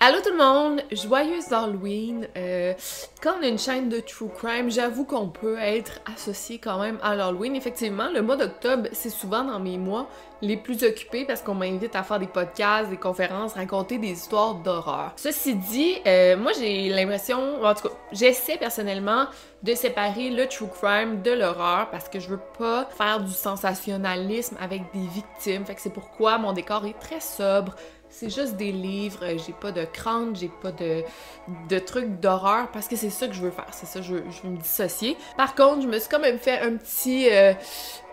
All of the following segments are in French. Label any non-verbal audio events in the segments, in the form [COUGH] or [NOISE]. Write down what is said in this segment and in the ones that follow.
Allô tout le monde, joyeuse Halloween. Euh, quand on a une chaîne de true crime, j'avoue qu'on peut être associé quand même à l'Halloween. Effectivement, le mois d'octobre, c'est souvent dans mes mois les plus occupés parce qu'on m'invite à faire des podcasts, des conférences, raconter des histoires d'horreur. Ceci dit, euh, moi j'ai l'impression, en tout cas, j'essaie personnellement de séparer le true crime de l'horreur parce que je veux pas faire du sensationnalisme avec des victimes. Fait que c'est pourquoi mon décor est très sobre. C'est juste des livres, j'ai pas de crâne, j'ai pas de, de trucs d'horreur parce que c'est ça que je veux faire, c'est ça, je veux, je veux me dissocier. Par contre, je me suis quand même fait un petit, euh,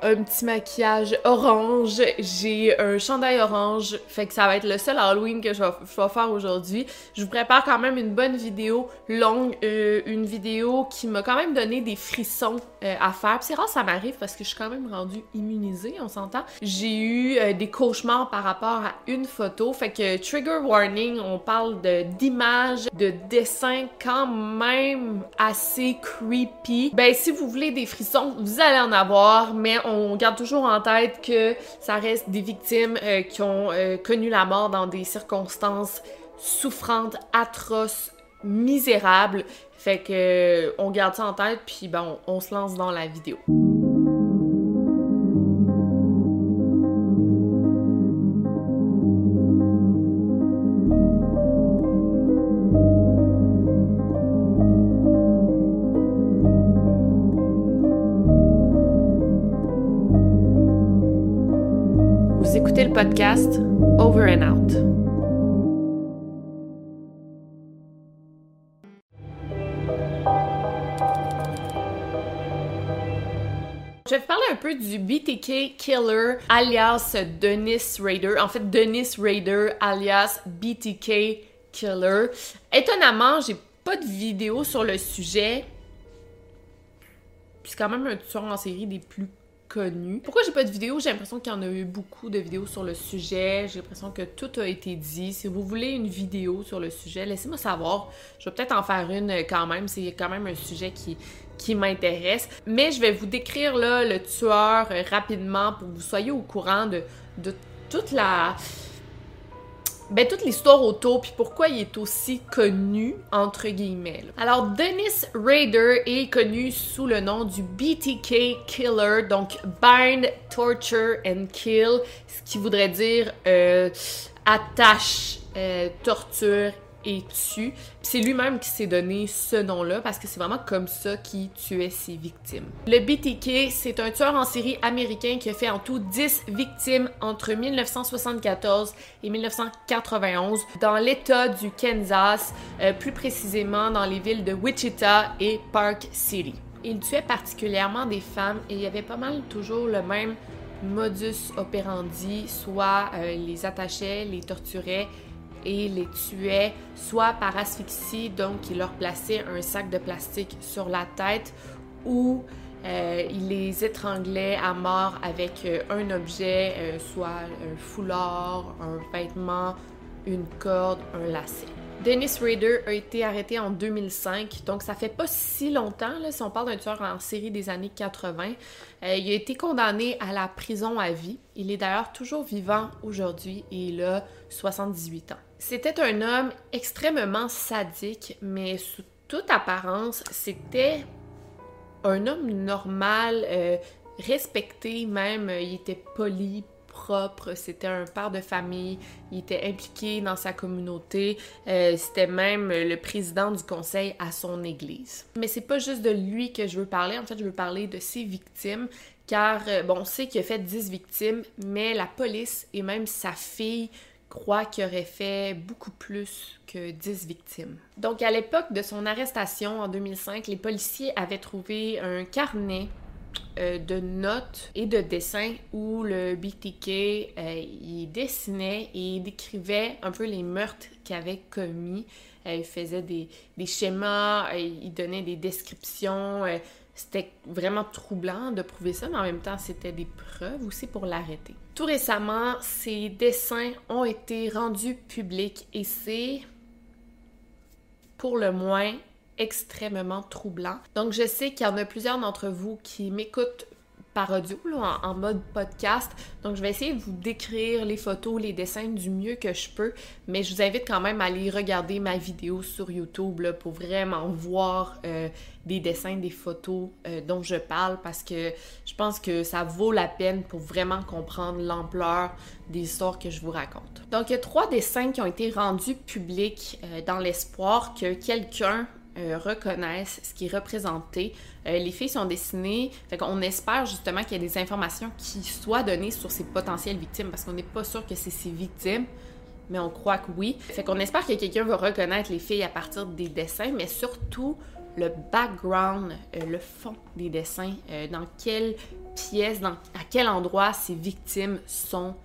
un petit maquillage orange, j'ai un chandail orange, fait que ça va être le seul Halloween que je vais, faire aujourd'hui. Je vous prépare quand même une bonne vidéo longue, euh, une vidéo qui m'a quand même donné des frissons euh, à faire. c'est rare ça m'arrive parce que je suis quand même rendue immunisée, on s'entend. J'ai eu euh, des cauchemars par rapport à une photo, fait que trigger warning, on parle d'images, de, de dessins quand même assez creepy. Ben si vous voulez des frissons, vous allez en avoir, mais on garde toujours en tête que ça reste des victimes euh, qui ont euh, connu la mort dans des circonstances souffrantes, atroces, misérables. Fait que on garde ça en tête puis ben on se lance dans la vidéo. Over and Out. Je vais vous parler un peu du BTK Killer alias Dennis Raider. En fait, Dennis Raider alias BTK Killer. Étonnamment, j'ai pas de vidéo sur le sujet. C'est quand même un tueur en série des plus connu. Pourquoi j'ai pas de vidéo? J'ai l'impression qu'il y en a eu beaucoup de vidéos sur le sujet. J'ai l'impression que tout a été dit. Si vous voulez une vidéo sur le sujet, laissez-moi savoir. Je vais peut-être en faire une quand même. C'est quand même un sujet qui, qui m'intéresse. Mais je vais vous décrire le tueur rapidement pour que vous soyez au courant de, de toute la ben, toute l'histoire autour, puis pourquoi il est aussi connu, entre guillemets. Alors, Dennis Rader est connu sous le nom du BTK Killer, donc Bind, Torture and Kill, ce qui voudrait dire euh, attache, euh, torture et tue. C'est lui-même qui s'est donné ce nom-là parce que c'est vraiment comme ça qu'il tuait ses victimes. Le BTK, c'est un tueur en série américain qui a fait en tout 10 victimes entre 1974 et 1991 dans l'État du Kansas, euh, plus précisément dans les villes de Wichita et Park City. Il tuait particulièrement des femmes et il y avait pas mal toujours le même modus operandi, soit euh, les attachait, les torturait et les tuait soit par asphyxie, donc il leur plaçait un sac de plastique sur la tête, ou euh, il les étranglait à mort avec euh, un objet, euh, soit un foulard, un vêtement, une corde, un lacet. Dennis Rader a été arrêté en 2005, donc ça fait pas si longtemps, si on parle d'un tueur en série des années 80. Euh, il a été condamné à la prison à vie. Il est d'ailleurs toujours vivant aujourd'hui et il a 78 ans. C'était un homme extrêmement sadique, mais sous toute apparence, c'était un homme normal, euh, respecté même, il était poli, propre, c'était un père de famille, il était impliqué dans sa communauté, euh, c'était même le président du conseil à son église. Mais c'est pas juste de lui que je veux parler, en fait, je veux parler de ses victimes, car, euh, bon, on sait qu'il a fait 10 victimes, mais la police et même sa fille croit qu'il aurait fait beaucoup plus que 10 victimes. Donc à l'époque de son arrestation en 2005, les policiers avaient trouvé un carnet euh, de notes et de dessins où le BTK euh, il dessinait et il décrivait un peu les meurtres qu'il avait commis. Euh, il faisait des, des schémas, il donnait des descriptions. C'était vraiment troublant de prouver ça, mais en même temps, c'était des preuves aussi pour l'arrêter. Tout récemment, ces dessins ont été rendus publics et c'est pour le moins extrêmement troublant. Donc je sais qu'il y en a plusieurs d'entre vous qui m'écoutent par audio, en, mode podcast. Donc, je vais essayer de vous décrire les photos, les dessins du mieux que je peux, mais je vous invite quand même à aller regarder ma vidéo sur YouTube pour vraiment voir euh, des dessins, des photos euh, dont je parle parce que je pense que ça vaut la peine pour vraiment comprendre l'ampleur des histoires que je vous raconte. Donc, il y a trois dessins qui ont été rendus publics euh, dans l'espoir que quelqu'un euh, reconnaissent ce qui est représenté. Euh, les filles sont dessinées, fait qu'on espère justement qu'il y ait des informations qui soient données sur ces potentielles victimes, parce qu'on n'est pas sûr que c'est ces victimes, mais on croit que oui. Fait qu'on espère que quelqu'un va reconnaître les filles à partir des dessins, mais surtout le background, euh, le fond des dessins, dans quelle pièce, dans, à quel endroit ces victimes sont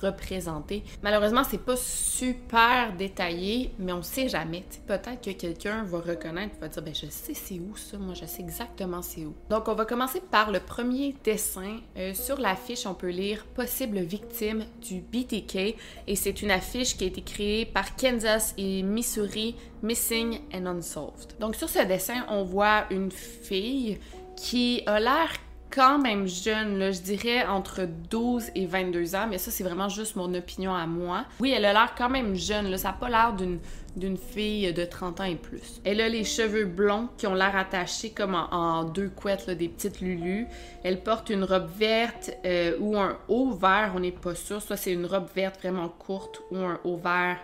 représenté. Malheureusement, c'est pas super détaillé, mais on sait jamais. Peut-être que quelqu'un va reconnaître, va dire ben je sais c'est où ça, moi je sais exactement c'est où. Donc on va commencer par le premier dessin. Euh, sur l'affiche, on peut lire possible victime du BTK et c'est une affiche qui a été créée par Kansas et Missouri Missing and Unsolved. Donc sur ce dessin, on voit une fille qui a l'air quand même jeune, je dirais entre 12 et 22 ans, mais ça, c'est vraiment juste mon opinion à moi. Oui, elle a l'air quand même jeune, là, ça n'a pas l'air d'une d'une fille de 30 ans et plus. Elle a les cheveux blonds qui ont l'air attachés comme en, deux couettes, des petites lulus. Elle porte une robe verte euh, ou un haut vert, on n'est pas sûr. Soit c'est une robe verte vraiment courte ou un haut vert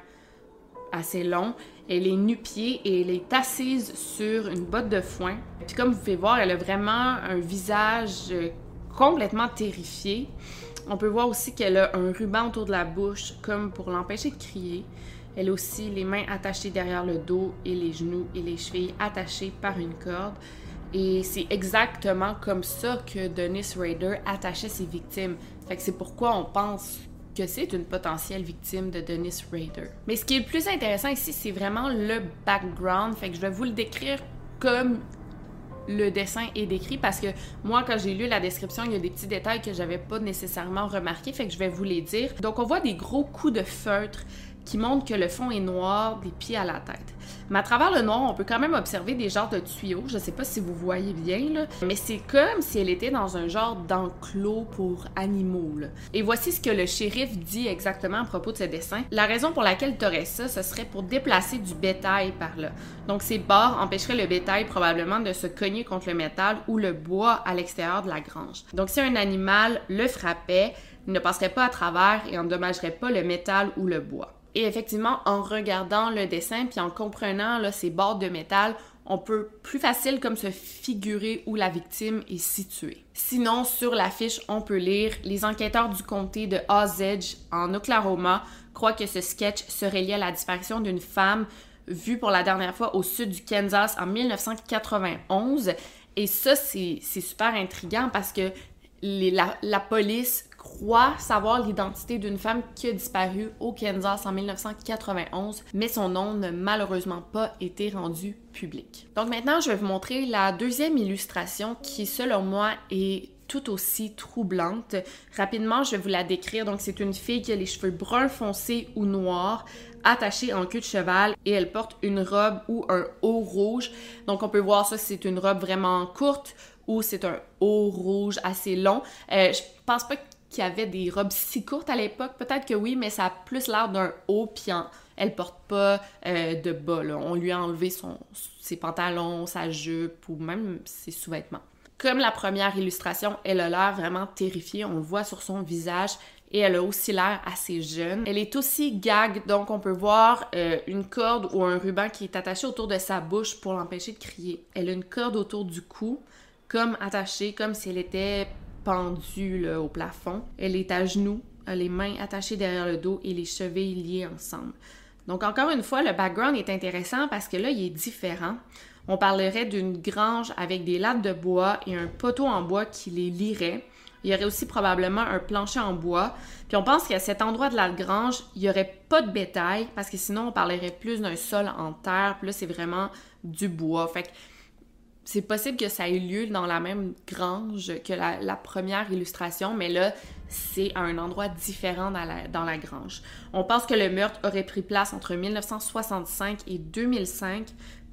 assez long. Elle est nu-pied et elle est assise sur une botte de foin. Puis comme vous pouvez voir, elle a vraiment un visage euh, complètement terrifié. On peut voir aussi qu'elle a un ruban autour de la bouche comme pour l'empêcher de crier. Elle a aussi les mains attachées derrière le dos et les genoux et les chevilles attachées par une corde. Et c'est exactement comme ça que Dennis Rader attachait ses victimes. Fait que c'est pourquoi on pense que c'est une potentielle victime de Dennis Rader. Mais ce qui est le plus intéressant ici, c'est vraiment le background. Fait que je vais vous le décrire comme le dessin est décrit parce que moi, quand j'ai lu la description, il y a des petits détails que j'avais pas nécessairement remarqués, fait que je vais vous les dire. Donc, on voit des gros coups de feutre qui montrent que le fond est noir des pieds à la tête. Mais à travers le noir, on peut quand même observer des genres de tuyaux. Je sais pas si vous voyez bien, mais c'est comme si elle était dans un genre d'enclos pour animaux. Et voici ce que le shérif dit exactement à propos de ce dessin. La raison pour laquelle tu aurais ça, ce serait pour déplacer du bétail par là. Donc ces barres empêcheraient le bétail probablement de se cogner contre le métal ou le bois à l'extérieur de la grange. Donc si un animal le frappait, il ne passerait pas à travers et endommagerait pas le métal ou le bois. Et effectivement, en regardant le dessin puis en comprenant ces bords de métal, on peut plus facile se figurer où la victime est située. Sinon, sur l'affiche, on peut lire Les enquêteurs du comté de Osage en Oklahoma croient que ce sketch serait lié à la disparition d'une femme vue pour la dernière fois au sud du Kansas en 1991. Et ça, c'est super intriguant parce que la, police croit savoir l'identité d'une femme qui a disparu au Kansas en 1991, mais son nom n'a malheureusement pas été rendu public. Donc maintenant, je vais vous montrer la deuxième illustration qui, selon moi, est tout aussi troublante. Rapidement, je vais vous la décrire. Donc, c'est une fille qui a les cheveux bruns foncés ou noirs, attachés en queue de cheval, et elle porte une robe ou un haut rouge. Donc, on peut voir ça, c'est une robe vraiment courte ou c'est un haut rouge assez long. Euh, je pense pas qui avait des robes si courtes à l'époque. Peut-être que oui, mais ça a plus l'air d'un haut, puis elle porte pas euh, de bas. On lui a enlevé ses pantalons, sa jupe ou même ses sous-vêtements. Comme la première illustration, elle a l'air vraiment terrifiée. On le voit sur son visage et elle a aussi l'air assez jeune. Elle est aussi gag, donc on peut voir euh, une corde ou un ruban qui est attaché autour de sa bouche pour l'empêcher de crier. Elle a une corde autour du cou, comme attachée, comme si elle était pendue au plafond. Elle est à genoux les mains attachées derrière le dos et les chevilles liées ensemble. Donc encore une fois, le background est intéressant parce que là, il est différent. On parlerait d'une grange avec des lattes de bois et un poteau en bois qui les lierait. Il y aurait aussi probablement un plancher en bois. Puis on pense qu'à cet endroit de la grange, il n'y aurait pas de bétail parce que sinon on parlerait plus d'un sol en terre. Puis là, c'est vraiment du bois. C'est possible que ça ait lieu dans la même grange que la, première illustration, mais là, c'est à un endroit différent dans la, grange. On pense que le meurtre aurait pris place entre 1965 et 2005,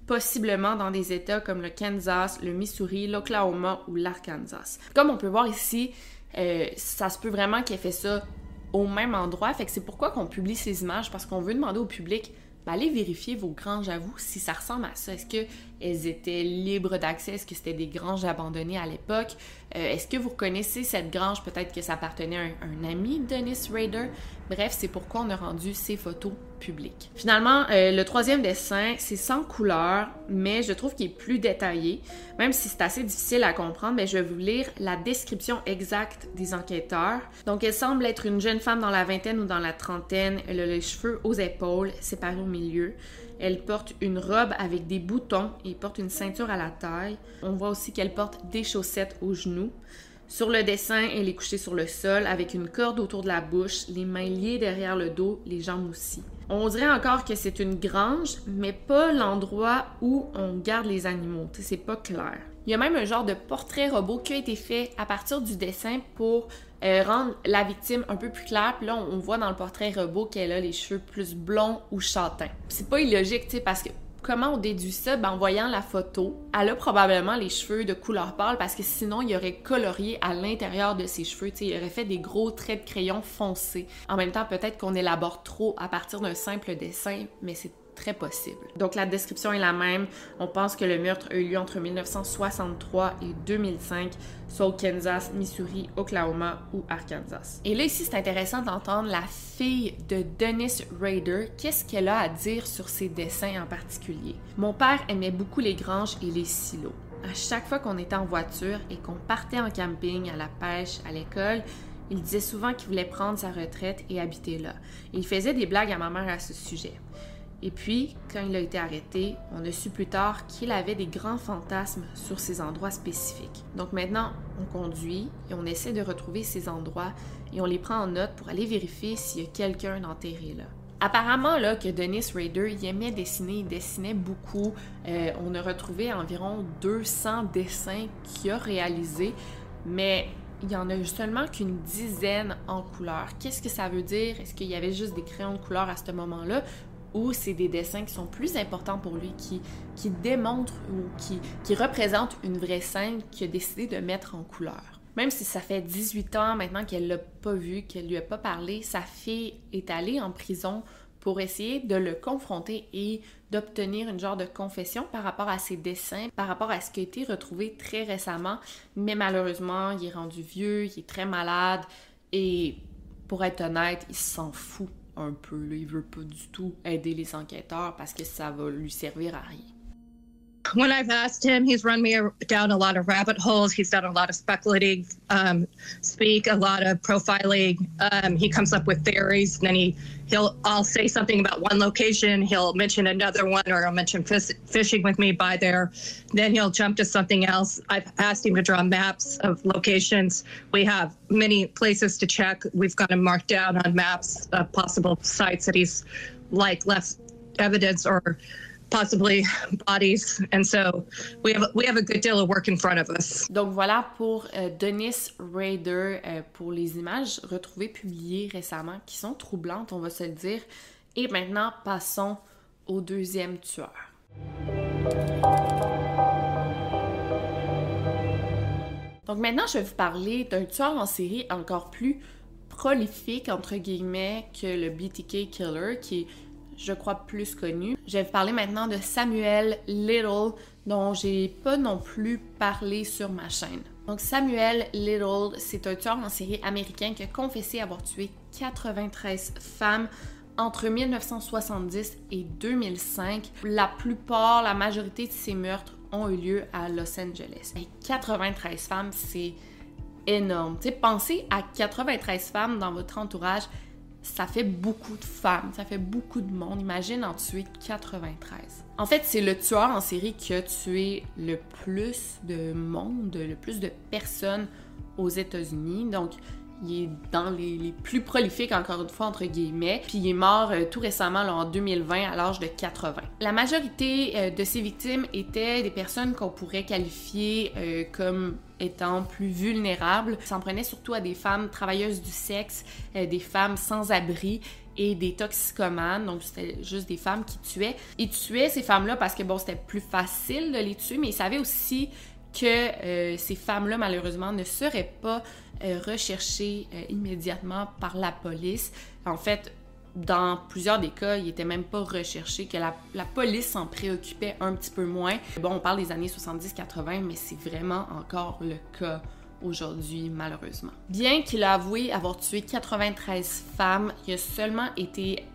possiblement dans des États comme le Kansas, le Missouri, l'Oklahoma ou l'Arkansas. Comme on peut voir ici, euh, ça se peut vraiment qu'il ait fait ça au même endroit, fait que c'est pourquoi qu'on publie ces images, parce qu'on veut demander au public ben, allez vérifier vos granges à vous si ça ressemble à ça. Est-ce qu'elles étaient libres d'accès? Est-ce que c'était des granges abandonnées à l'époque? Euh, est-ce que vous reconnaissez cette grange? Peut-être que ça appartenait à un, ami de Dennis Rader. Bref, c'est pourquoi on a rendu ces photos publiques. Finalement, euh, le troisième dessin, c'est sans couleur, mais je trouve qu'il est plus détaillé. Même si c'est assez difficile à comprendre, mais je vais vous lire la description exacte des enquêteurs. Donc, elle semble être une jeune femme dans la vingtaine ou dans la trentaine. Elle a les cheveux aux épaules, séparés au milieu. Elle porte une robe avec des boutons et porte une ceinture à la taille. On voit aussi qu'elle porte des chaussettes aux genoux. Sur le dessin, elle est couchée sur le sol avec une corde autour de la bouche, les mains liées derrière le dos, les jambes aussi. On dirait encore que c'est une grange, mais pas l'endroit où on garde les animaux. C'est pas clair. Il y a même un genre de portrait robot qui a été fait à partir du dessin pour euh, rendre la victime un peu plus claire. Puis là, on, voit dans le portrait robot qu'elle a les cheveux plus blonds ou châtains. C'est pas illogique, tu sais, parce que comment on déduit ça? Ben, en voyant la photo, elle a probablement les cheveux de couleur pâle parce que sinon, il aurait colorié à l'intérieur de ses cheveux. sais, il aurait fait des gros traits de crayon foncés. En même temps, peut-être qu'on élabore trop à partir d'un simple dessin, mais c'est très possible. Donc la description est la même. On pense que le meurtre a eu lieu entre 1963 et 2005, soit au Kansas, Missouri, Oklahoma ou Arkansas. Et là ici, c'est intéressant d'entendre la fille de Dennis Rader. Qu'est-ce qu'elle a à dire sur ses dessins en particulier? Mon père aimait beaucoup les granges et les silos. À chaque fois qu'on était en voiture et qu'on partait en camping, à la pêche, à l'école, il disait souvent qu'il voulait prendre sa retraite et habiter là. Il faisait des blagues à ma mère à ce sujet. Et puis, quand il a été arrêté, on a su plus tard qu'il avait des grands fantasmes sur ces endroits spécifiques. Donc maintenant, on conduit et on essaie de retrouver ces endroits et on les prend en note pour aller vérifier s'il y a quelqu'un enterré là. Apparemment, là, que Dennis Rader, il aimait dessiner, il dessinait beaucoup. Euh, on a retrouvé environ 200 dessins qu'il a réalisés, mais il y en a seulement qu'une dizaine en couleur. Qu'est-ce que ça veut dire? Est-ce qu'il y avait juste des crayons de couleur à ce moment-là? Ou c'est des dessins qui sont plus importants pour lui, qui, qui démontrent ou qui, qui représentent une vraie scène qu'il a décidé de mettre en couleur. Même si ça fait 18 ans maintenant qu'elle l'a pas vu, qu'elle lui a pas parlé, sa fille est allée en prison pour essayer de le confronter et d'obtenir une genre de confession par rapport à ses dessins, par rapport à ce qui a été retrouvé très récemment. Mais malheureusement, il est rendu vieux, il est très malade et pour être honnête, il s'en fout un peu. Là. Il veut pas du tout aider les enquêteurs parce que ça va lui servir à rien. when I've asked him, he's run me down a lot of rabbit holes. He's done a lot of speculating um, speak, a lot of profiling. Um, he comes up with theories, and then he he'll I'll say something about one location, he'll mention another one, or he'll mention fish, fishing with me by there. Then he'll jump to something else. I've asked him to draw maps of locations. We have many places to check. We've got him marked down on maps of possible sites that he's like left evidence or possibly bodies. And so we have, we have a good deal of work in front of us. Donc voilà pour euh, Dennis Rader euh, pour les images retrouvées publiées récemment qui sont troublantes, on va se le dire. Et maintenant, passons au deuxième tueur. Donc maintenant, je vais vous parler d'un tueur en série encore plus prolifique, entre guillemets, que le BTK Killer, qui est je crois, plus connu. Je vais vous parler maintenant de Samuel Little, dont j'ai pas non plus parlé sur ma chaîne. Donc Samuel Little, c'est un tueur en série américain qui a confessé avoir tué 93 femmes entre 1970 et 2005. La plupart, la majorité de ces meurtres ont eu lieu à Los Angeles. Et 93 femmes, c'est énorme. Tu sais, pensez à 93 femmes dans votre entourage, ça fait beaucoup de femmes, ça fait beaucoup de monde. Imagine en tuer 93. En fait, c'est le tueur en série qui a tué le plus de monde, le plus de personnes aux États-Unis. Donc, il est dans les, plus prolifiques, encore une fois, entre guillemets. Puis il est mort euh, tout récemment, en 2020, à l'âge de 80. La majorité euh, de ses victimes étaient des personnes qu'on pourrait qualifier euh, comme étant plus vulnérables. Il s'en prenait surtout à des femmes travailleuses du sexe, des femmes sans abri et des toxicomanes, donc c'était juste des femmes qui tuaient. Il tuait ces femmes-là parce que bon, c'était plus facile de les tuer, mais il savait aussi que ces femmes-là, malheureusement, ne seraient pas recherché euh, immédiatement par la police. En fait, dans plusieurs des cas, il était même pas recherché, que la, police s'en préoccupait un petit peu moins. Bon, on parle des années 70-80, mais c'est vraiment encore le cas aujourd'hui, malheureusement. Bien qu'il a avoué avoir tué 93 femmes, il a seulement été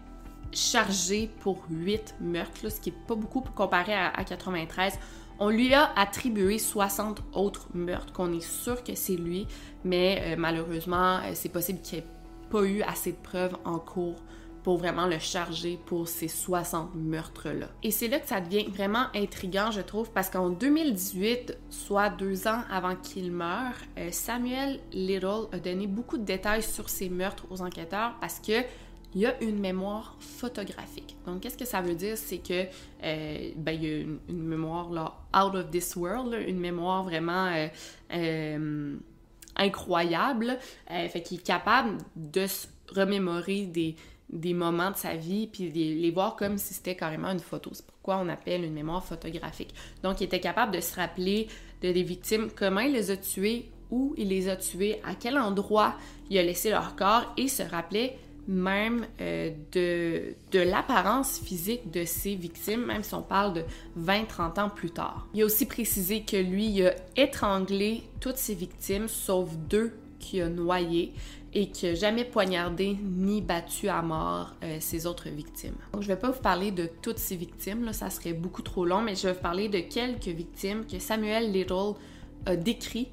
chargé pour 8 meurtres, ce qui est pas beaucoup pour comparer à, à 93. On lui a attribué 60 autres meurtres, qu'on est sûr que c'est lui, mais euh, malheureusement, euh, c'est possible qu'il n'y ait pas eu assez de preuves en cours pour vraiment le charger pour ces 60 meurtres-là. Et c'est là que ça devient vraiment intriguant, je trouve, parce qu'en 2018, soit deux ans avant qu'il meure, euh, Samuel Little a donné beaucoup de détails sur ces meurtres aux enquêteurs parce que il y a une mémoire photographique. Donc, qu'est-ce que ça veut dire? C'est que, euh, ben, il y a une, mémoire, là, out of this world, une mémoire vraiment euh, euh, incroyable, fait qu'il est capable de se remémorer des, des moments de sa vie, puis les, les voir comme si c'était carrément une photo. C'est pourquoi on appelle une mémoire photographique. Donc, il était capable de se rappeler de des victimes, comment il les a tuées, où il les a tuées, à quel endroit il a laissé leur corps, et se rappeler même euh, de, de l'apparence physique de ses victimes, même si on parle de 20-30 ans plus tard. Il a aussi précisé que lui, il a étranglé toutes ses victimes, sauf deux qu'il a noyées, et qu'il n'a jamais poignardé ni battu à mort euh, ses autres victimes. Donc, je ne vais pas vous parler de toutes ces victimes, ça serait beaucoup trop long, mais je vais vous parler de quelques victimes que Samuel Little a décrit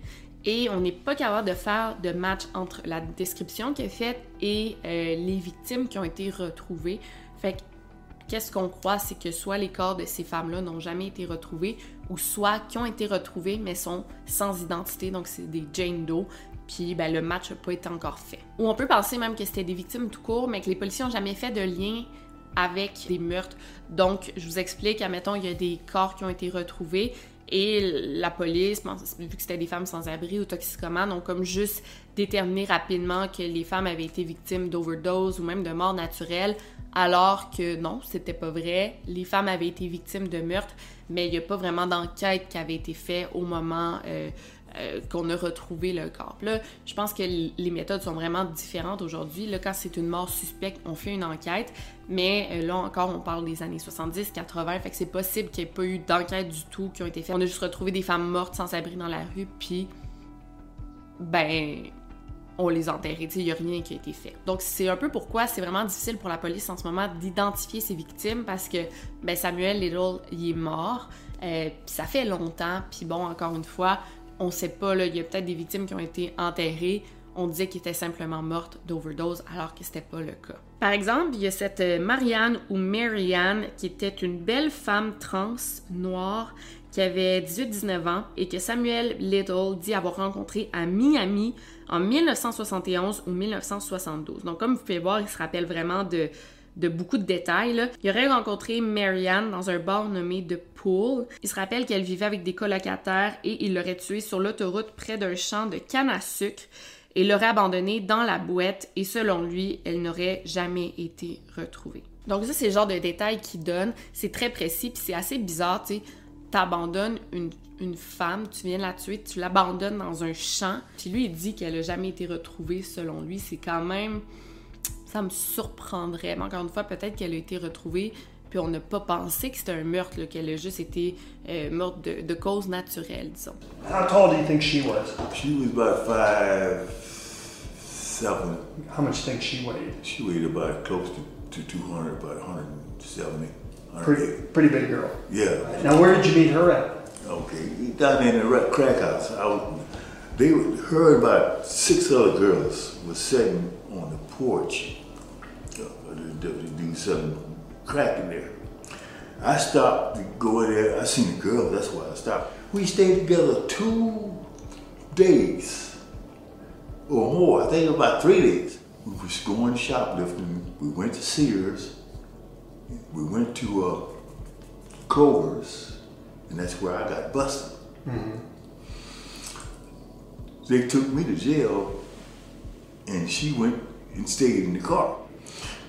et on n'est pas capable de faire de match entre la description qui est faite et euh, les victimes qui ont été retrouvées. Fait que qu'est-ce qu'on croit, c'est que soit les corps de ces femmes-là n'ont jamais été retrouvés, ou soit qui ont été retrouvés mais sont sans identité, donc c'est des Jane Doe, puis ben, le match n'a pas été encore fait. Ou on peut penser même que c'était des victimes tout court, mais que les policiers n'ont jamais fait de lien avec des meurtres. Donc, je vous explique, admettons, il y a des corps qui ont été retrouvés, et la police, vu que c'était des femmes sans abri ou toxicomanes, ont comme juste déterminé rapidement que les femmes avaient été victimes d'overdose ou même de mort naturelle, alors que non, c'était pas vrai. Les femmes avaient été victimes de meurtre, mais il n'y a pas vraiment d'enquête qui avait été faite au moment euh, euh, qu'on a retrouvé le corps. Là, je pense que les méthodes sont vraiment différentes aujourd'hui. Là, quand c'est une mort suspecte, on fait une enquête, mais euh, là encore, on parle des années 70, 80, fait que c'est possible qu'il n'y ait pas eu d'enquête du tout qui ont été faites. On a juste retrouvé des femmes mortes sans abri dans la rue, puis ben on les a enterrées. Il n'y a rien qui a été fait. Donc, c'est un peu pourquoi c'est vraiment difficile pour la police en ce moment d'identifier ses victimes parce que ben, Samuel Little, il est mort. Euh, ça fait longtemps. Puis bon, encore une fois, on sait pas, il y a peut-être des victimes qui ont été enterrées. On disait qu'elles étaient simplement mortes d'overdose alors que c'était pas le cas. Par exemple, il y a cette euh, Marianne ou Marianne qui était une belle femme trans noire qui avait 18-19 ans et que Samuel Little dit avoir rencontré à Miami en 1971 ou 1972. Donc comme vous pouvez voir, il se rappelle vraiment de de beaucoup de détails. Il aurait rencontré Marianne dans un bar nommé The Pool. Il se rappelle qu'elle vivait avec des colocataires et il l'aurait tuée sur l'autoroute près d'un champ de canne à sucre et l'aurait abandonnée dans la boîte et selon lui, elle n'aurait jamais été retrouvée. Donc ça, c'est le genre de détails qu'il donne. C'est très précis puis c'est assez bizarre, tu sais. T'abandonnes une, une femme, tu viens la tuer, tu l'abandonnes dans un champ. Puis lui, il dit qu'elle n'a jamais été retrouvée selon lui. C'est quand même ça me surprendrait. Mais encore une fois, peut-être qu'elle a été retrouvée, puis on n'a pas pensé que c'était un meurtre, qu'elle a juste été euh, morte de, de, cause naturelle, disons. How tall do you think she was? She was about five, seven. How much do you think she weighed? She weighed about close to, to 200, about 170. Pretty, pretty big girl. Yeah. Now, where did you meet her at? Okay, down in the crack house. I was, They heard about six other girls were sitting on the porch. Uh, the, the, the selling crack in there. I stopped to go in there. I seen the girl. That's why I stopped. We stayed together two days or more. I think about three days. We was going shoplifting. We went to Sears. We went to uh, Kroger's, and that's where I got busted. They took me to jail, and she went and stayed in the car.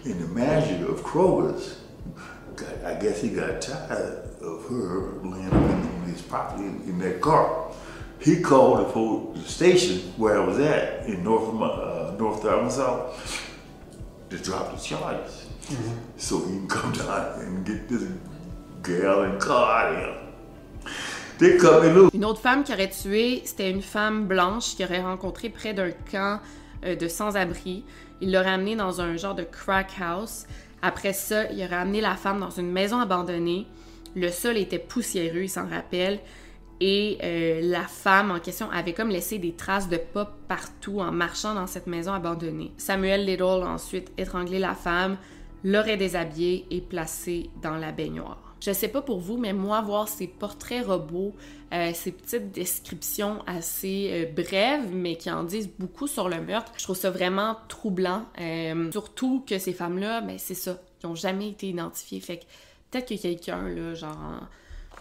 And the manager of Kroger's, got, I guess he got tired of her laying up in his property in, in that car. He called the, pol- the station where I was at in North uh, North Arkansas to drop the charges, so he can come [LAUGHS] down and get this gal and car out of here. They cut me loose. Une autre femme qui aurait tué, c'était une femme blanche qui aurait rencontré près d'un camp euh, de sans-abri. Il l'aurait amenée dans un genre de crack house. Après ça, il aurait amené la femme dans une maison abandonnée. Le sol était poussiéreux, il s'en rappelle. Et euh, la femme en question avait comme laissé des traces de pas partout en marchant dans cette maison abandonnée. Samuel Little a ensuite étranglé la femme, l'aurait déshabillée et placée dans la baignoire. Je sais pas pour vous, mais moi, voir ces portraits robots, euh, ces petites descriptions assez euh, brèves, mais qui en disent beaucoup sur le meurtre, je trouve ça vraiment troublant. Euh, surtout que ces femmes-là, ben c'est ça, qui ont jamais été identifiées. Fait que peut-être que quelqu'un, là, genre, en-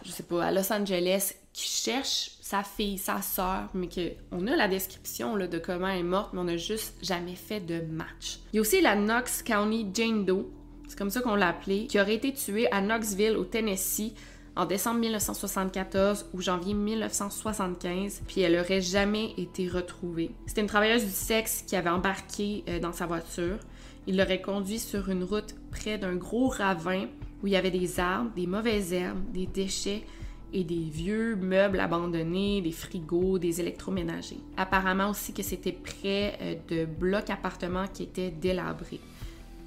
je sais pas, à Los Angeles, qui cherche sa fille, sa sœur, mais qu'on a la description là, de comment elle est morte, mais on n'a juste jamais fait de match. Il y a aussi la Knox County Jane Doe, c'est comme ça qu'on l'a appelée, qui aurait été tuée à Knoxville, au Tennessee, en décembre 1974 ou janvier 1975, puis elle aurait jamais été retrouvée. C'était une travailleuse du sexe qui avait embarqué euh, dans sa voiture. Il l'aurait conduit sur une route près d'un gros ravin où il y avait des arbres, des mauvaises herbes, des déchets et des vieux meubles abandonnés, des frigos, des électroménagers. Apparemment aussi que c'était près euh, de blocs appartements qui étaient délabrés.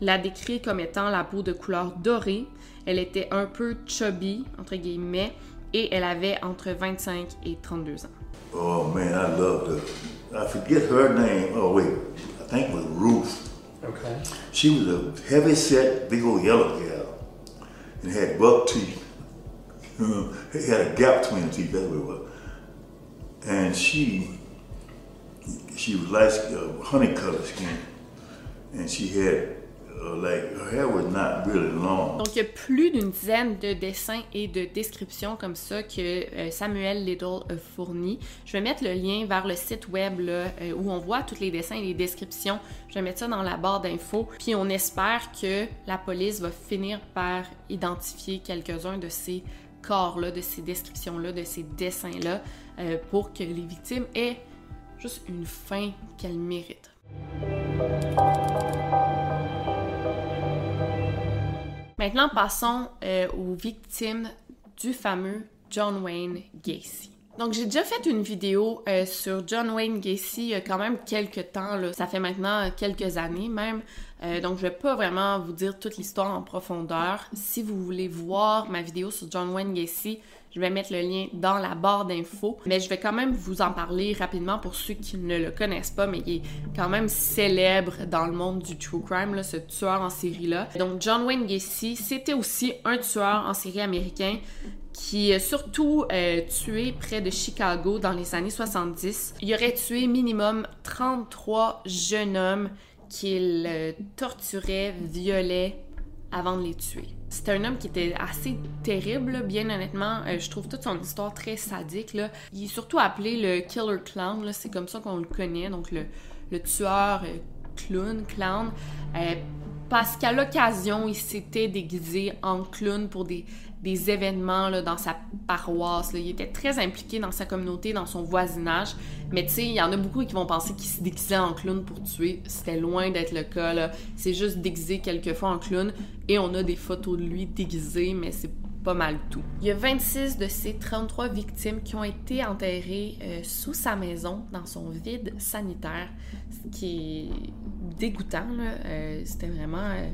L'a décrit comme étant la peau de couleur dorée. Elle était un peu chubby, entre guillemets, et elle avait entre 25 et 32 ans. Oh man, I loved her. I forget her name. Oh wait, I think it was Ruth. Okay. She was a heavy set, big old yellow gal, and had buck teeth. [LAUGHS] it had a gap between the teeth. That's what it was. And she, she was light, uh, honey colored skin, and she had uh. Donc, il y a plus d'une dizaine de dessins et de descriptions comme ça que euh, Samuel Liddell a fourni. Je vais mettre le lien vers le site web euh, où on voit tous les dessins et les descriptions. Je vais mettre ça dans la barre d'infos. Puis on espère que la police va finir par identifier quelques-uns de ces corps-là, de ces descriptions-là, de ces dessins-là, euh, pour que les victimes aient juste une fin qu'elles méritent. Maintenant, passons euh, aux victimes du fameux John Wayne Gacy. Donc, j'ai déjà fait une vidéo euh, sur John Wayne Gacy il y a quand même quelques temps, là. ça fait maintenant quelques années même. Euh, donc, je vais pas vraiment vous dire toute l'histoire en profondeur. Si vous voulez voir ma vidéo sur John Wayne Gacy, je vais mettre le lien dans la barre d'infos. Mais je vais quand même vous en parler rapidement pour ceux qui ne le connaissent pas, mais il est quand même célèbre dans le monde du true crime, ce tueur en série-là. Donc, John Wayne Gacy, c'était aussi un tueur en série américain qui a surtout euh, tué près de Chicago dans les années 70. Il aurait tué minimum 33 jeunes hommes qu'il torturait, violait avant de les tuer. C'était un homme qui était assez terrible, bien honnêtement. Euh, je trouve toute son histoire très sadique. Là. Il est surtout appelé le Killer Clown, c'est comme ça qu'on le connaît, donc le, le tueur euh, clown, clown. Euh, parce qu'à l'occasion, il s'était déguisé en clown pour des, des événements là, dans sa paroisse. Il était très impliqué dans sa communauté, dans son voisinage. Mais tu sais, il y en a beaucoup qui vont penser qu'il se déguisait en clown pour tuer. C'était loin d'être le cas. C'est juste déguisé quelquefois en clown. Et on a des photos de lui déguisé, mais c'est pas mal tout. Il y a 26 de ces 33 victimes qui ont été enterrées euh, sous sa maison, dans son vide sanitaire, ce qui est dégoûtant. Euh, C'était vraiment... Euh,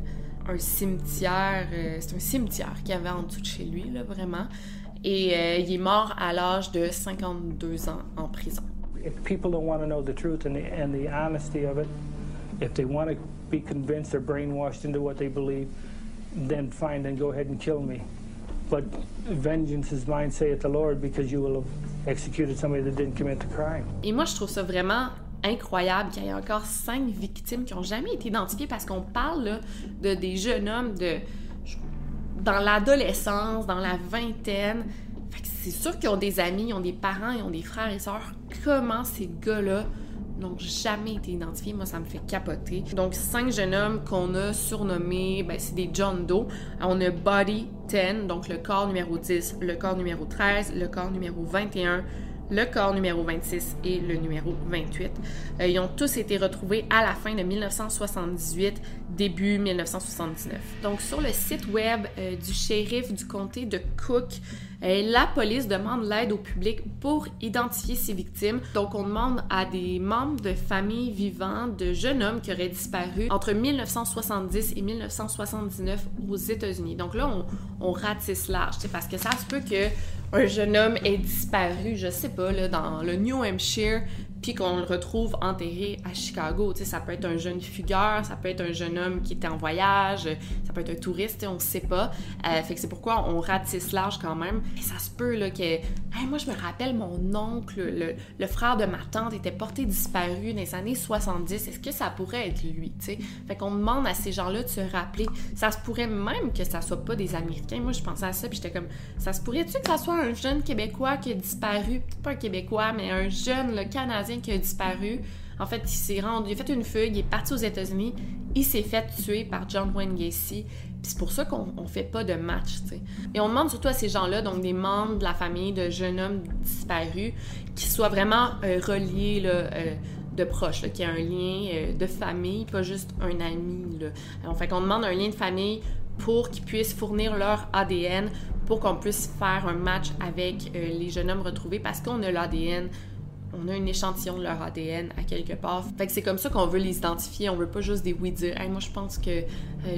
un cimetière. Euh, c'est un cimetière qu'il y avait en dessous de chez lui, là, vraiment. Et euh, il est mort à l'âge de 52 ans en prison. If people don't want to know the truth and the, and the honesty of it, if they want to be convinced they're brainwashed into what they believe, then fine, then go ahead and kill me. But vengeance is mine, saith the Lord, because you will have executed somebody that didn't commit the crime. Et moi, je trouve ça vraiment incroyable qu'il y ait encore cinq victimes qui n'ont jamais été identifiées parce qu'on parle là, de des jeunes hommes de dans l'adolescence, dans la vingtaine. C'est sûr qu'ils ont des amis, ils ont des parents, ils ont des frères et sœurs. Comment ces gars-là n'ont jamais été identifiés? Moi, ça me fait capoter. Donc, cinq jeunes hommes qu'on a surnommés, ben, c'est des John Doe. On a Body 10, donc le corps numéro 10, le corps numéro 13, le corps numéro 21, le corps numéro 26 et le numéro 28. Euh, ils ont tous été retrouvés à la fin de 1978, début 1979. Donc sur le site web euh, du shérif du comté de Cook, la police demande l'aide au public pour identifier ces victimes. Donc on demande à des membres de familles vivantes de jeunes hommes qui auraient disparu entre 1970 et 1979 aux États-Unis. Donc là, on, on ratisse large, parce que ça se peut que un jeune homme est disparu, je sais pas, dans le New Hampshire, qu'on le retrouve enterré à Chicago. Tu sais, ça peut être un jeune fugueur, ça peut être un jeune homme qui était en voyage, ça peut être un touriste, on ne sait pas. Euh, fait que c'est pourquoi on ratisse large quand même. Et ça se peut là, que... moi, je me rappelle, mon oncle, le, frère de ma tante, était porté disparu dans les années 70. Est-ce que ça pourrait être lui? Tu sais? Fait qu'on demande à ces gens-là de se rappeler. Ça se pourrait même que ça soit pas des Américains. Moi, je pensais à ça, puis j'étais comme, ça se pourrait-tu que ça soit un jeune Québécois qui a disparu? Peut-être pas un Québécois, mais un jeune Canadien qui a disparu. En fait, il s'est rendu, il a fait une fugue, il est parti aux États-Unis, il s'est fait tuer par John Wayne Gacy. Puis c'est pour ça qu'on ne fait pas de match. Et on demande surtout à ces gens-là, donc des membres de la famille de jeunes hommes disparus, qui soient vraiment euh, reliés euh, de proches, qui ait un lien euh, de famille, pas juste un ami. Là. Alors, fait qu'on demande un lien de famille pour qu'ils puissent fournir leur ADN pour qu'on puisse faire un match avec les jeunes hommes retrouvés parce qu'on a l'ADN on a un échantillon de leur ADN à quelque part. Fait que c'est comme ça qu'on veut les identifier. On veut pas juste des oui dire moi je pense que euh,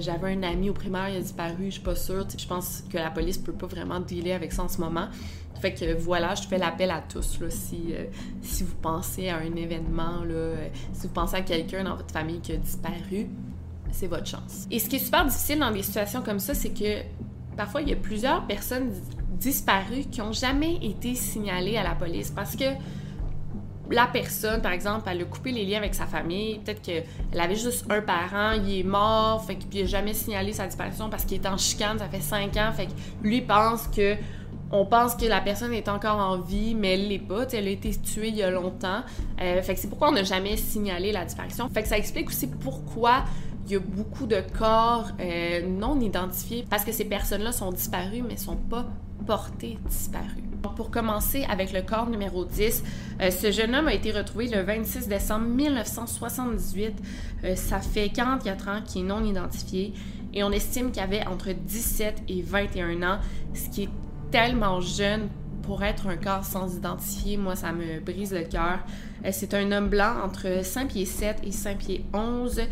j'avais un ami au primaire, il a disparu, je suis pas sûre. je pense que la police peut pas vraiment dealer avec ça en ce moment. Fait que voilà, je fais l'appel à tous là, si, euh, si vous pensez à un événement, là, euh, si vous pensez à quelqu'un dans votre famille qui a disparu, c'est votre chance. Et ce qui est super difficile dans des situations comme ça, c'est que parfois il y a plusieurs personnes disparues qui ont jamais été signalées à la police parce que la personne, par exemple, elle a coupé les liens avec sa famille. Peut-être qu'elle avait juste un parent, il est mort, fait qu'il n'a jamais signalé sa disparition parce qu'il est en chicane, ça fait cinq ans. Fait que lui pense que. On pense que la personne est encore en vie, mais elle l'est pas. elle a été tuée il y a longtemps. Euh, fait que c'est pourquoi on n'a jamais signalé la disparition. Fait que ça explique aussi pourquoi il y a beaucoup de corps euh, non identifiés parce que ces personnes-là sont disparues mais sont pas portées disparues. Pour commencer avec le corps numéro 10, euh, ce jeune homme a été retrouvé le 26 décembre 1978. Euh, ça fait 44 ans qu'il est non identifié et on estime qu'il avait entre 17 et 21 ans, ce qui est tellement jeune pour être un corps sans identifier. Moi, ça me brise le cœur. Euh, c'est un homme blanc entre 5 pieds 7 et 5 pieds 11.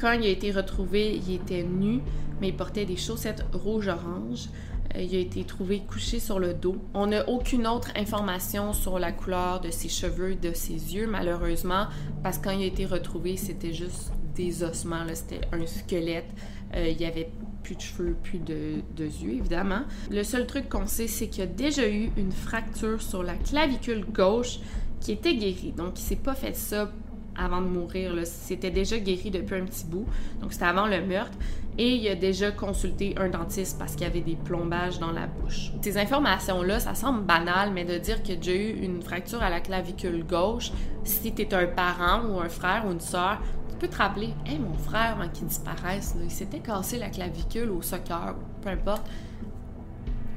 Quand il a été retrouvé, il était nu, mais il portait des chaussettes rouge-orange. Euh, il a été trouvé couché sur le dos. On n'a aucune autre information sur la couleur de ses cheveux, de ses yeux, malheureusement, parce que quand il a été retrouvé, c'était juste des ossements, c'était un squelette. Euh, il y avait plus de cheveux, plus de, de yeux, évidemment. Le seul truc qu'on sait, c'est qu'il y a déjà eu une fracture sur la clavicule gauche qui était guérie. Donc, il s'est pas fait ça avant de mourir. C'était déjà guéri depuis un petit bout, donc c'était avant le meurtre. Et il a déjà consulté un dentiste parce qu'il y avait des plombages dans la bouche. Ces informations-là, ça semble banal, mais de dire a déjà eu une fracture à la clavicule gauche, si tu es un parent ou un frère ou une soeur, tu peux te rappeler, hey, mon frère, avant qu'il disparaisse, il s'était cassé la clavicule au soccer, peu importe.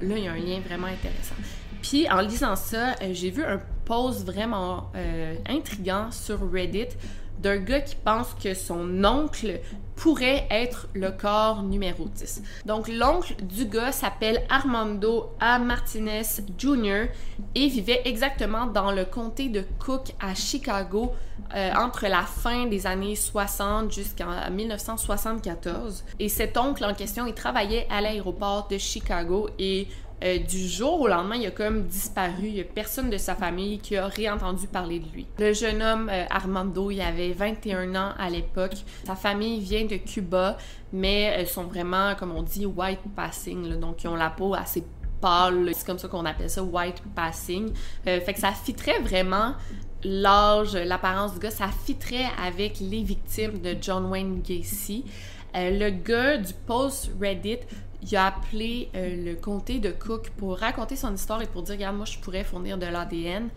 Là, il y a un lien vraiment intéressant. Puis en lisant ça, euh, j'ai vu un post vraiment euh, intriguant sur Reddit d'un gars qui pense que son oncle pourrait être le corps numéro 10. Donc l'oncle du gars s'appelle Armando A. Martinez Jr. et vivait exactement dans le comté de Cook à Chicago euh, entre la fin des années 60 jusqu'en 1974. Et cet oncle en question, il travaillait à l'aéroport de Chicago et euh, du jour au lendemain, il a comme disparu. Il n'y a personne de sa famille qui a réentendu parler de lui. Le jeune homme euh, Armando, il avait 21 ans à l'époque. Sa famille vient de Cuba, mais elles sont vraiment, comme on dit, white passing. donc, ils ont la peau assez pâle. C'est comme ça qu'on appelle ça, white passing. Euh, fait que ça fitrait vraiment l'âge, l'apparence du gars, ça fitrait avec les victimes de John Wayne Gacy. le gars du post Reddit il a appelé euh, le comté de Cook pour raconter son histoire et pour dire Regarde, moi, je pourrais fournir de l'ADN,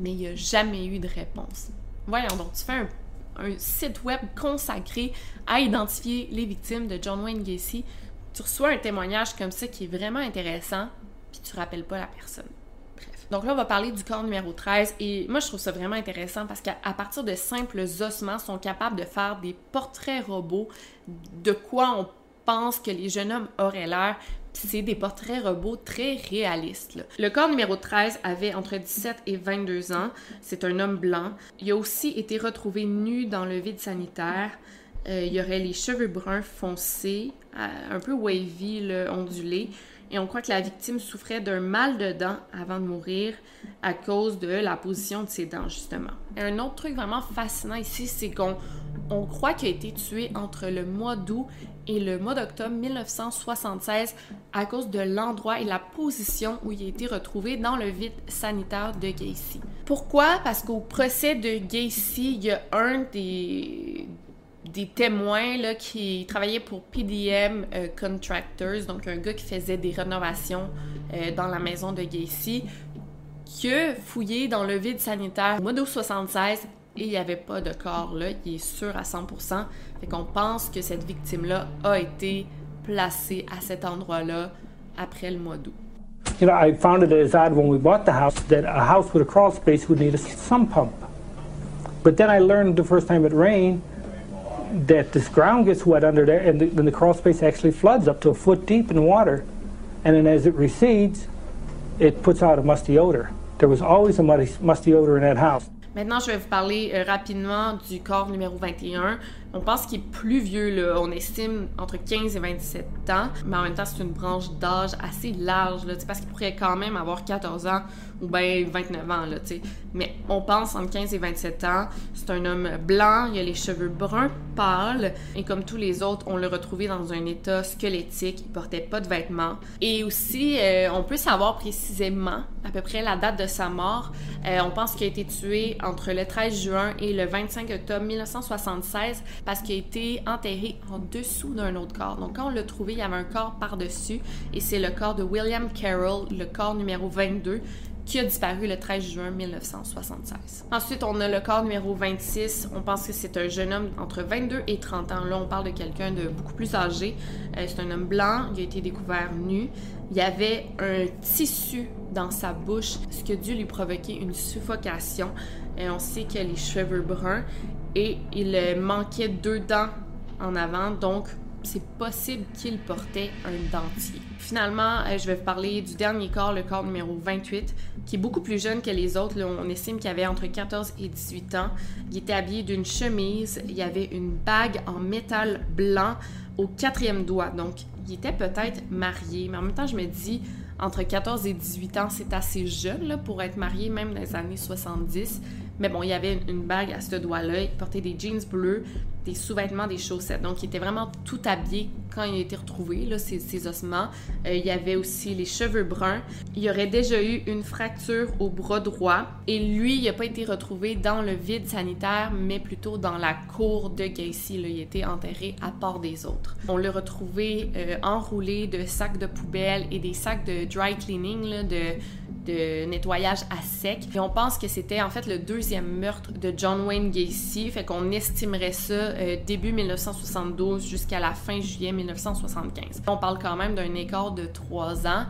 mais il n'y a jamais eu de réponse. Voyons donc, tu fais un, site web consacré à identifier les victimes de John Wayne Gacy. Tu reçois un témoignage comme ça qui est vraiment intéressant, puis tu rappelles pas la personne. Bref. Donc là, on va parler du corps numéro 13 et moi, je trouve ça vraiment intéressant parce qu'à partir de simples ossements, sont capables de faire des portraits robots de quoi on pense que les jeunes hommes auraient l'air. C'est des portraits robots très réalistes. Le corps numéro 13 avait entre 17 et 22 ans. C'est un homme blanc. Il a aussi été retrouvé nu dans le vide sanitaire. Euh, il aurait les cheveux bruns foncés, euh, un peu wavy, le ondulé et on croit que la victime souffrait d'un mal de dents avant de mourir à cause de la position de ses dents, justement. Un autre truc vraiment fascinant ici, c'est qu'on on croit qu'il a été tué entre le mois d'août et le mois d'octobre 1976 à cause de l'endroit et la position où il a été retrouvé dans le vide sanitaire de Gacy. Pourquoi? Parce qu'au procès de Gacy, il y a un des, des témoins là, qui travaillaient pour PDM euh, Contractors, donc un gars qui faisait des rénovations euh, dans la maison de Gacy, qui a fouillé dans le vide sanitaire au mois d'août 76 et il n'y avait pas de corps là, il est sûr à 100%. Fait qu'on pense que cette victime-là a été placée à cet endroit-là après le mois d'août. You know, I found it as odd when we bought the house that a house with a crawl space would need a sump pump. But then I learned the first time it rained that this ground gets wet under there and the, then the crawl space actually floods up to a foot deep in water. And then as it recedes, it puts out a musty odor. There was always a musty, musty odor in that house. Maintenant, je vais vous parler euh, rapidement du corps numéro 21. On pense qu'il est plus vieux, là. on estime entre 15 et 27 ans, mais en même temps, c'est une branche d'âge assez large, là, parce qu'il pourrait quand même avoir 14 ans ou bien 29 ans, là, sais. Mais on pense entre 15 et 27 ans. C'est un homme blanc, il a les cheveux bruns pâles, et comme tous les autres, on l'a retrouvé dans un état squelettique, il portait pas de vêtements. Et aussi, euh, on peut savoir précisément à peu près la date de sa mort. Euh, on pense qu'il a été tué entre le 13 juin et le 25 octobre 1976 parce qu'il a été enterré en dessous d'un autre corps. Donc quand on l'a trouvé, il y avait un corps par-dessus et c'est le corps de William Carroll, le corps numéro 22 qui a disparu le 13 juin 1976. Ensuite, on a le corps numéro 26. On pense que c'est un jeune homme entre 22 et 30 ans. Là, on parle de quelqu'un de beaucoup plus âgé. Euh, c'est un homme blanc. Il a été découvert nu. Il y avait un tissu dans sa bouche, ce qui a dû lui provoquer une suffocation. Et on sait a les cheveux bruns et il manquait deux dents en avant, donc c'est possible qu'il portait un dentier. Finalement, euh, je vais vous parler du dernier corps, le corps numéro 28, qui est beaucoup plus jeune que les autres. on estime qu'il avait entre 14 et 18 ans. Il était habillé d'une chemise, il avait une bague en métal blanc au quatrième doigt. Donc, il était peut-être marié, mais en même temps, je me dis, entre 14 et 18 ans, c'est assez jeune pour être marié, même dans les années 70. Mais bon, il y avait une bague à ce doigt-là. Il portait des jeans bleus, des sous-vêtements, des chaussettes. Donc, il était vraiment tout habillé quand il a été retrouvé, là, ses, ses ossements. Euh, il y avait aussi les cheveux bruns. Il aurait déjà eu une fracture au bras droit. Et lui, il n'a pas été retrouvé dans le vide sanitaire, mais plutôt dans la cour de Gacy. Là. Il était enterré à part des autres. On l'a retrouvé euh, enroulé de sacs de poubelle et des sacs de dry cleaning, là, de nettoyage à sec. Et on pense que c'était en fait le deuxième meurtre de John Wayne Gacy, fait qu'on estimerait ça euh, début 1972 jusqu'à la fin juillet 1975. On parle quand même d'un écart de trois ans,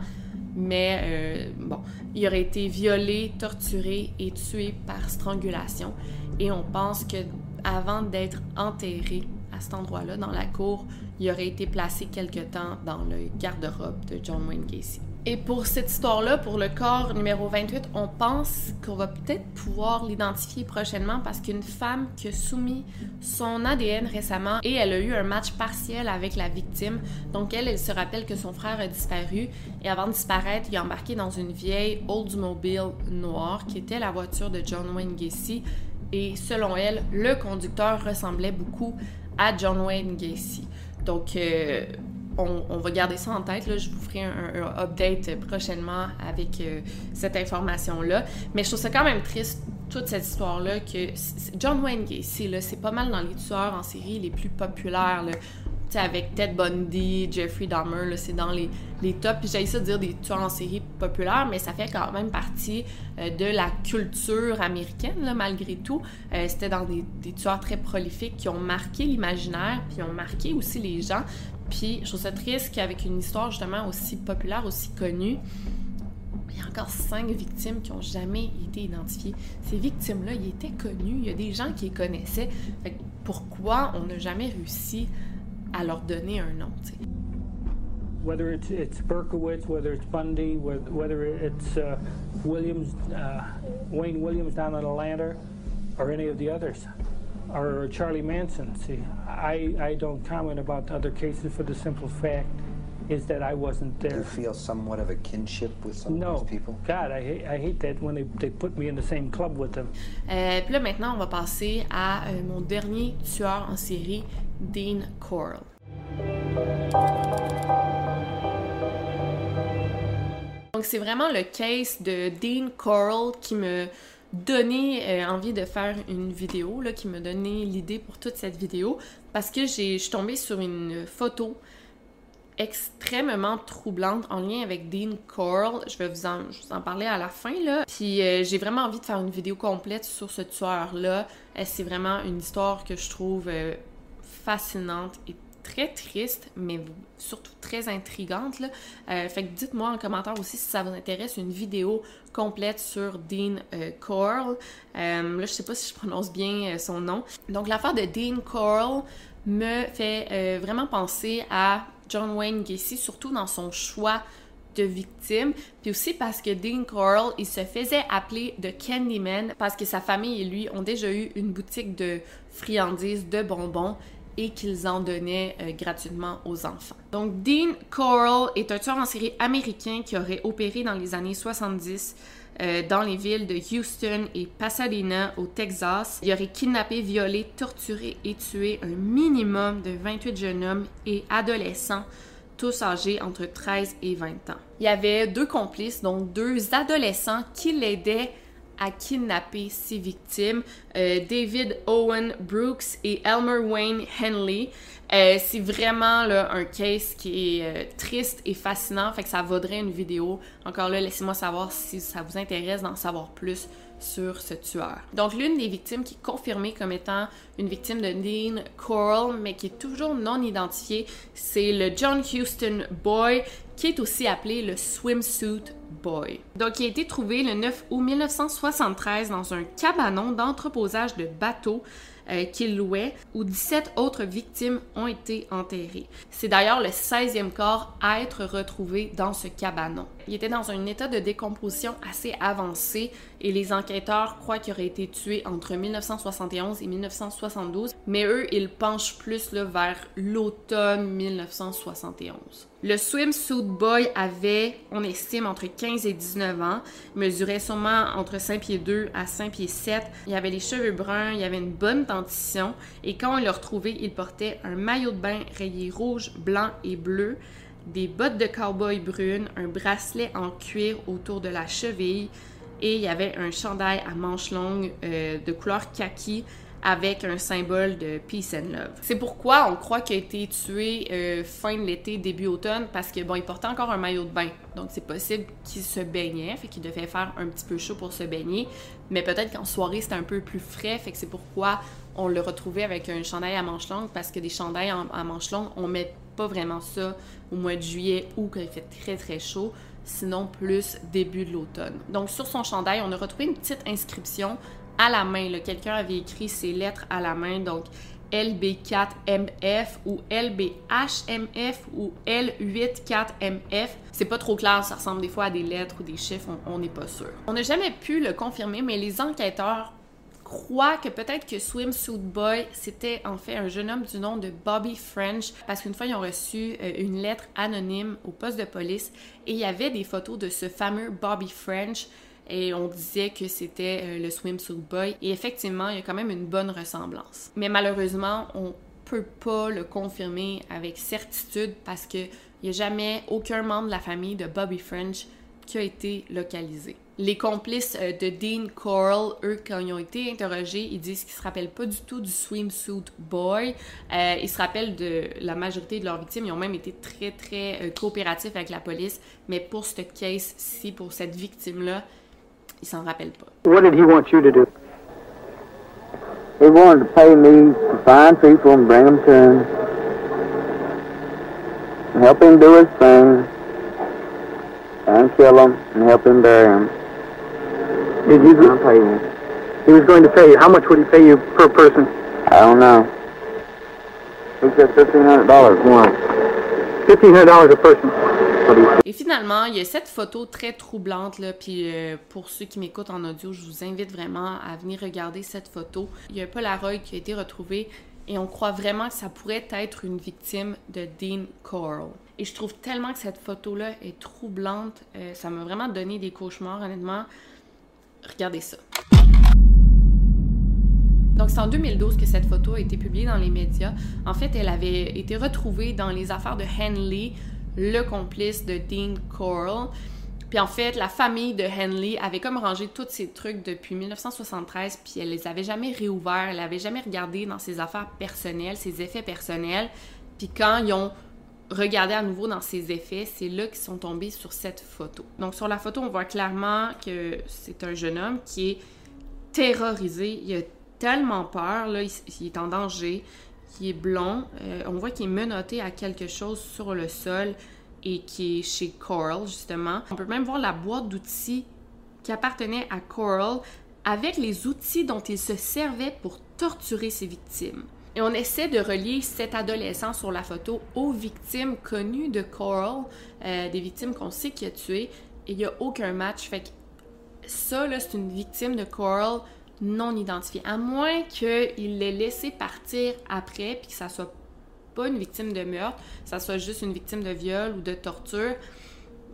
mais euh, bon, il aurait été violé, torturé et tué par strangulation. Et on pense que avant d'être enterré à cet endroit-là, dans la cour, il aurait été placé quelque temps dans le garde-robe de John Wayne Gacy. Et pour cette histoire-là, pour le corps numéro 28, on pense qu'on va peut-être pouvoir l'identifier prochainement parce qu'une femme qui a soumis son ADN récemment et elle a eu un match partiel avec la victime. Donc elle, elle se rappelle que son frère a disparu et avant de disparaître, il a embarqué dans une vieille Oldsmobile noire qui était la voiture de John Wayne Gacy. Et selon elle, le conducteur ressemblait beaucoup à John Wayne Gacy. Donc, euh, on, va garder ça en tête. Là. Je vous ferai un, update prochainement avec euh, cette information-là. Mais je trouve ça quand même triste, toute cette histoire-là, que John Wayne Gacy, c'est pas mal dans les tueurs en série les plus populaires. Là avec Ted Bundy, Jeffrey Dahmer, c'est dans les, les tops. J'ai ça dire des tueurs en série populaires, mais ça fait quand même partie euh, de la culture américaine, malgré tout. Euh, c'était dans des, des, tueurs très prolifiques qui ont marqué l'imaginaire, puis ont marqué aussi les gens. Puis je trouve ça triste qu'avec une histoire justement aussi populaire, aussi connue, il y a encore cinq victimes qui n'ont jamais été identifiées. Ces victimes-là, ils étaient connues, il y a des gens qui les connaissaient. pourquoi on n'a jamais réussi à leur donner un nom, tu sais? Whether it's, Berkowitz, whether it's Bundy, whether it's uh, Williams, uh, Wayne Williams down in Atlanta, or any of the others, or Charlie Manson. See, I, I don't comment about other cases for the simple fact is that I wasn't there. Do you feel somewhat of a kinship with some no. of those people? God, I hate, I hate that when they, they put me in the same club with them. Euh, Puis là, maintenant, on va passer à euh, mon dernier tueur en série, Dean Coral. Donc, c'est vraiment le case de Dean Coral qui me donnait euh, envie de faire une vidéo, là, qui me donnait l'idée pour toute cette vidéo, parce que je suis tombée sur une photo extrêmement troublante en lien avec Dean Coral. Je vais vous en, vous en parler à la fin, là. Puis euh, j'ai vraiment envie de faire une vidéo complète sur ce tueur-là. Euh, c'est vraiment une histoire que je trouve fascinante et très triste, mais surtout très intrigante. Là. Euh, fait dites-moi en commentaire aussi si ça vous intéresse une vidéo complète sur Dean euh, Coral. Euh, là, je sais pas si je prononce bien son nom. Donc, l'affaire de Dean Coral me fait vraiment penser à John Wayne Gacy, surtout dans son choix de victime, puis aussi parce que Dean Coral, il se faisait appeler The Candyman parce que sa famille et lui ont déjà eu une boutique de friandises, de bonbons, et qu'ils en donnaient euh, gratuitement aux enfants. Donc Dean Coral est un tueur en série américain qui aurait opéré dans les années 70 euh, dans les villes de Houston et Pasadena au Texas. Il aurait kidnappé, violé, torturé et tué un minimum de 28 jeunes hommes et adolescents tous âgés entre 13 et 20 ans. Il y avait deux complices, donc deux adolescents qui l'aidaient à kidnapper ses victimes, euh, David Owen Brooks et Elmer Wayne Henley. Euh, c'est vraiment un case qui est euh, triste et fascinant, fait que ça vaudrait une vidéo. Encore là, laissez-moi savoir si ça vous intéresse d'en savoir plus sur ce tueur. Donc l'une des victimes qui est confirmée comme étant une victime de Dean Coral, mais qui est toujours non identifiée, c'est le John Houston Boy, qui est aussi appelé le Swimsuit Boy. Donc, il a été trouvé le 9 août 1973 dans un cabanon d'entreposage de bateaux euh, qu'il louait, où 17 autres victimes ont été enterrées. C'est d'ailleurs le 16e corps à être retrouvé dans ce cabanon. Il était dans un état de décomposition assez avancé et les enquêteurs croient qu'il aurait été tué entre 1971 et 1972, mais eux, ils penchent plus vers l'automne 1971. Le swimsuit boy avait, on estime, entre 15 et 19 ans, mesurait sûrement entre 5 pieds 2 à 5 pieds 7. Il avait les cheveux bruns, il avait une bonne dentition. Et quand on l'a retrouvé, il portait un maillot de bain rayé rouge, blanc et bleu, des bottes de cowboy brunes, un bracelet en cuir autour de la cheville et il y avait un chandail à manches longues euh, de couleur kaki avec un symbole de peace and love. C'est pourquoi on croit qu'il a été tué euh, fin de l'été, début automne, parce que bon, il portait encore un maillot de bain. Donc c'est possible qu'il se baignait, fait qu'il devait faire un petit peu chaud pour se baigner. Mais peut-être qu'en soirée c'était un peu plus frais, fait que c'est pourquoi on le retrouvait avec un chandail à manches longues, parce que des chandails à manches longues, on met pas vraiment ça au mois de juillet ou quand il fait très très chaud sinon plus début de l'automne. Donc sur son chandail, on a retrouvé une petite inscription à la main. Quelqu'un avait écrit ses lettres à la main, donc LB4MF ou LBHMF ou L84MF. C'est pas trop clair, ça ressemble des fois à des lettres ou des chiffres, on n'est pas sûr. On n'a jamais pu le confirmer, mais les enquêteurs croient que peut-être que Swimsuit Boy, c'était en fait un jeune homme du nom de Bobby French, parce qu'une fois, ils ont reçu euh, une lettre anonyme au poste de police et il y avait des photos de ce fameux Bobby French et on disait que c'était euh, le swimsuit boy. Et effectivement, il y a quand même une bonne ressemblance. Mais malheureusement, on peut pas le confirmer avec certitude parce que il n'y a jamais aucun membre de la famille de Bobby French qui a été localisé. Les complices euh, de Dean Coral, eux, quand ils ont été interrogés, ils disent qu'ils se rappellent pas du tout du swimsuit boy. Euh, ils se rappellent de la majorité de leurs victimes. Ils ont même été très, très coopératifs avec la police. Mais pour cette case-ci, pour cette victime-là, il s'en rappelle pas. What did he want you to do? He wanted to pay me to find people and bring them to him. And help him do his thing. And kill them and help him bury them. Did you? I'll pay you. He was going to pay you. How much would he pay you per person? I don't know. He said fifteen hundred dollars once. Fifteen hundred dollars a person. Et finalement, il y a cette photo très troublante, là, puis euh, pour ceux qui m'écoutent en audio, je vous invite vraiment à venir regarder cette photo. Il y a un Polaroid qui a été retrouvé et on croit vraiment que ça pourrait être une victime de Dean Coral. Et je trouve tellement que cette photo-là est troublante, euh, ça m'a vraiment donné des cauchemars, honnêtement. Regardez ça. Donc, c'est en 2012 que cette photo a été publiée dans les médias. En fait, elle avait été retrouvée dans les affaires de Henley, le complice de Dean Coral. Puis en fait, la famille de Henley avait comme rangé tous ses trucs depuis 1973, puis elle les avait jamais réouverts, elle avait jamais regardé dans ses affaires personnelles, ses effets personnels. Puis quand ils ont regardé à nouveau dans ses effets, c'est là qu'ils sont tombés sur cette photo. Donc sur la photo, on voit clairement que c'est un jeune homme qui est terrorisé, il a tellement peur, là, il, est en danger, qui est blond. Euh, on voit qu'il est menotté à quelque chose sur le sol et qui est chez Coral, justement. On peut même voir la boîte d'outils qui appartenait à Coral avec les outils dont il se servait pour torturer ses victimes. Et on essaie de relier cet adolescent sur la photo aux victimes connues de Coral, euh, des victimes qu'on sait qu'il a tuées, et il n'y a aucun match. Fait que ça, c'est une victime de Coral non identifié. À moins qu'il l'ait laissé partir après, puis que ça soit pas une victime de meurtre, ça soit juste une victime de viol ou de torture.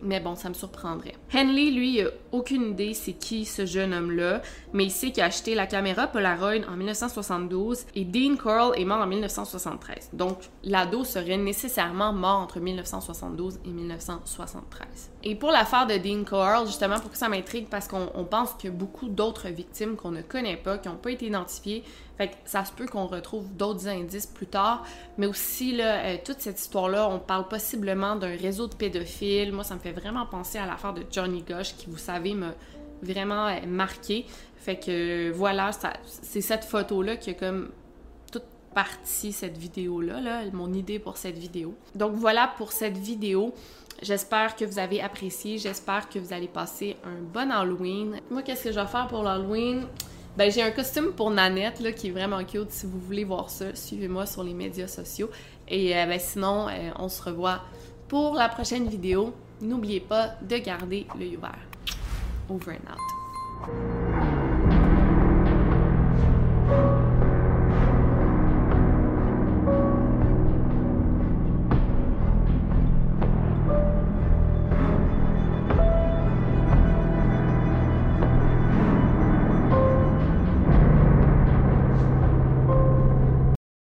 Mais bon, ça me surprendrait. Henley, lui, aucune idée c'est qui ce jeune homme-là, mais il sait qu'il a acheté la caméra Polaroid en 1972 et Dean Coral est mort en 1973. Donc, l'ado serait nécessairement mort entre 1972 et 1973. Et pour l'affaire de Dean Coral, justement, pour que ça m'intrigue, parce qu'on pense que beaucoup d'autres victimes qu'on ne connaît pas, qui n'ont pas été identifiées, fait que ça se peut qu'on retrouve d'autres indices plus tard, mais aussi, là, euh, toute cette histoire-là, on parle possiblement d'un réseau de pédophiles. Moi, ça me fait vraiment penser à l'affaire de Johnny Gosh, qui, vous savez, m'a vraiment euh, marqué. Fait que voilà, c'est cette photo-là qui a comme toute partie cette vidéo-là, là, mon idée pour cette vidéo. Donc voilà pour cette vidéo. J'espère que vous avez apprécié. J'espère que vous allez passer un bon Halloween. Moi, qu'est-ce que je vais faire pour l'Halloween? Ben, j'ai un costume pour Nanette là, qui est vraiment cute. Si vous voulez voir ça, suivez-moi sur les médias sociaux. Et euh, ben, sinon, euh, on se revoit pour la prochaine vidéo. N'oubliez pas de garder l'œil ouvert. Over and out.